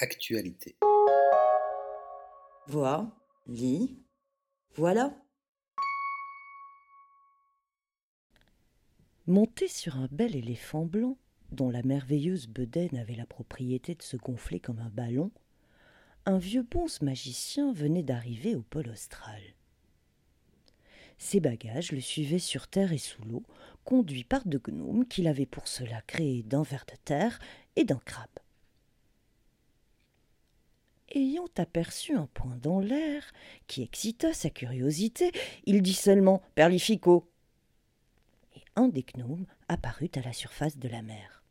Actualité. Vois, lis, voilà. Monté sur un bel éléphant blanc, dont la merveilleuse bedaine avait la propriété de se gonfler comme un ballon, un vieux bonze magicien venait d'arriver au pôle austral. Ses bagages le suivaient sur terre et sous l'eau, conduits par deux gnomes qu'il avait pour cela créés d'un ver de terre et d'un crabe. Ayant aperçu un point dans l'air qui excita sa curiosité, il dit seulement Perlifico. Et un des gnomes apparut à la surface de la mer.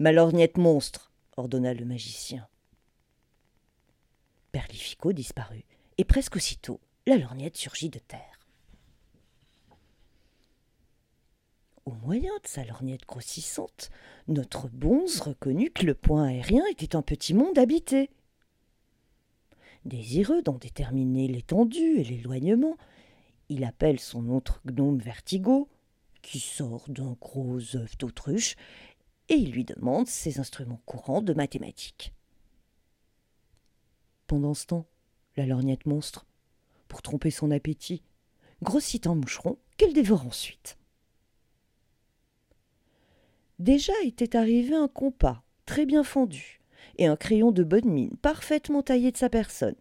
Ma lorgnette monstre, ordonna le magicien. Perlifico disparut, et presque aussitôt la lorgnette surgit de terre. Au moyen de sa lorgnette grossissante, notre bonze reconnut que le point aérien était un petit monde habité. Désireux d'en déterminer l'étendue et l'éloignement, il appelle son autre gnome Vertigo, qui sort d'un gros œuf d'autruche, et il lui demande ses instruments courants de mathématiques. Pendant ce temps, la lorgnette monstre pour tromper son appétit, grossit un moucheron qu'elle dévore ensuite. Déjà était arrivé un compas, très bien fendu, et un crayon de bonne mine, parfaitement taillé de sa personne.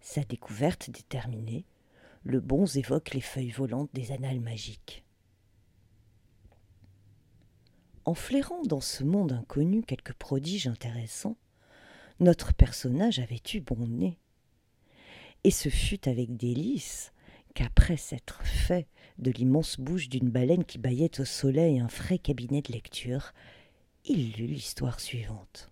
Sa découverte déterminée, le bonze évoque les feuilles volantes des annales magiques. En flairant dans ce monde inconnu quelques prodiges intéressants, notre personnage avait eu bon nez et ce fut avec délice qu'après s'être fait de l'immense bouche d'une baleine qui baillait au soleil un frais cabinet de lecture, il lut l'histoire suivante.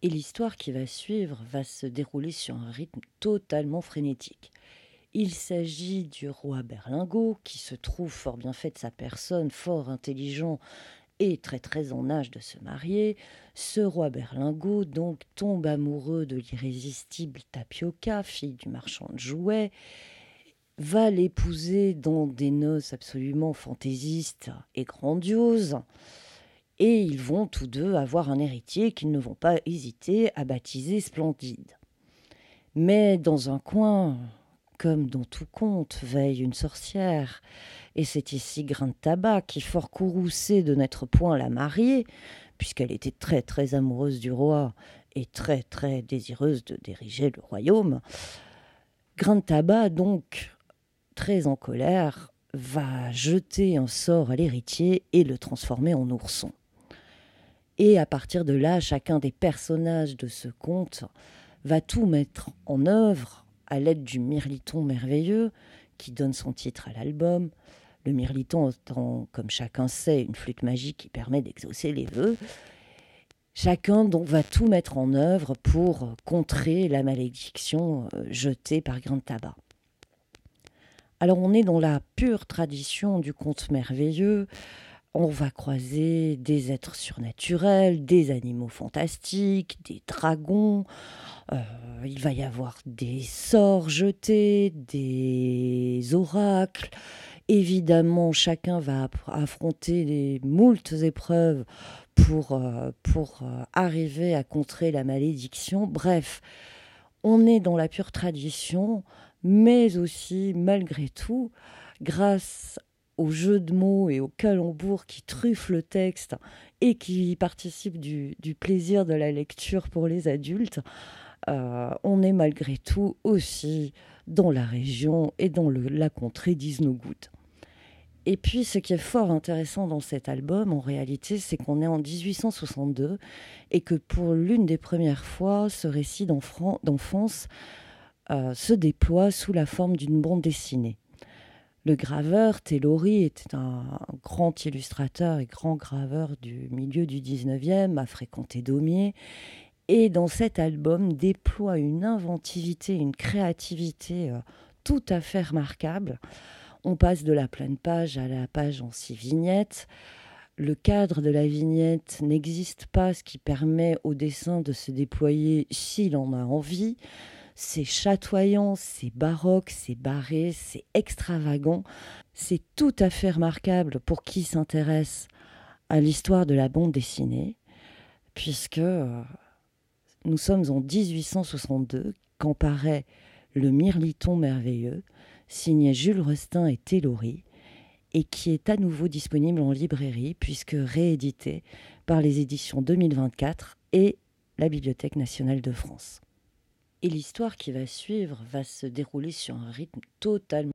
Et l'histoire qui va suivre va se dérouler sur un rythme totalement frénétique. Il s'agit du roi Berlingot, qui se trouve fort bien fait de sa personne, fort intelligent est très très en âge de se marier, ce roi Berlingot donc tombe amoureux de l'irrésistible Tapioca, fille du marchand de jouets, va l'épouser dans des noces absolument fantaisistes et grandioses, et ils vont tous deux avoir un héritier qu'ils ne vont pas hésiter à baptiser Splendide. Mais dans un coin, comme dans tout conte, veille une sorcière, et c'est ici Grain de Tabac qui, fort courroucée de n'être point la mariée, puisqu'elle était très très amoureuse du roi et très très désireuse de diriger le royaume, Grain de Tabac, donc, très en colère, va jeter un sort à l'héritier et le transformer en ourson. Et à partir de là, chacun des personnages de ce conte va tout mettre en œuvre à l'aide du mirliton merveilleux qui donne son titre à l'album. Le mirliton étant, comme chacun sait, une flûte magique qui permet d'exaucer les vœux. Chacun donc va tout mettre en œuvre pour contrer la malédiction euh, jetée par Grain Tabac. Alors on est dans la pure tradition du conte merveilleux. On va croiser des êtres surnaturels, des animaux fantastiques, des dragons. Euh, il va y avoir des sorts jetés, des oracles. Évidemment, chacun va affronter les moultes épreuves pour, euh, pour euh, arriver à contrer la malédiction. Bref, on est dans la pure tradition, mais aussi, malgré tout, grâce au jeu de mots et au calembour qui truffent le texte et qui participent du, plaisir de la lecture pour les adultes, euh, on est malgré tout aussi dans la région et dans la contrée d'Isnogoud. Et puis, ce qui est fort intéressant dans cet album, en réalité, c'est qu'on est en 1862 et que pour l'une des premières fois, ce récit d'enfance euh, se déploie sous la forme d'une bande dessinée. Le graveur Tellori était un grand illustrateur et grand graveur du milieu du 19e, a fréquenté Daumier et dans cet album déploie une inventivité, une créativité euh, tout à fait remarquable. On passe de la pleine page à la page en six vignettes. Le cadre de la vignette n'existe pas, ce qui permet au dessin de se déployer s'il en a envie. C'est chatoyant, c'est baroque, c'est barré, c'est extravagant. C'est tout à fait remarquable pour qui s'intéresse à l'histoire de la bande dessinée, puisque euh, nous sommes en 1862 quand paraît Le Mirliton merveilleux, signé Jules Restin et Tellori, et qui est à nouveau disponible en librairie puisque réédité par les éditions 2024 et la Bibliothèque nationale de France. Et l'histoire qui va suivre va se dérouler sur un rythme totalement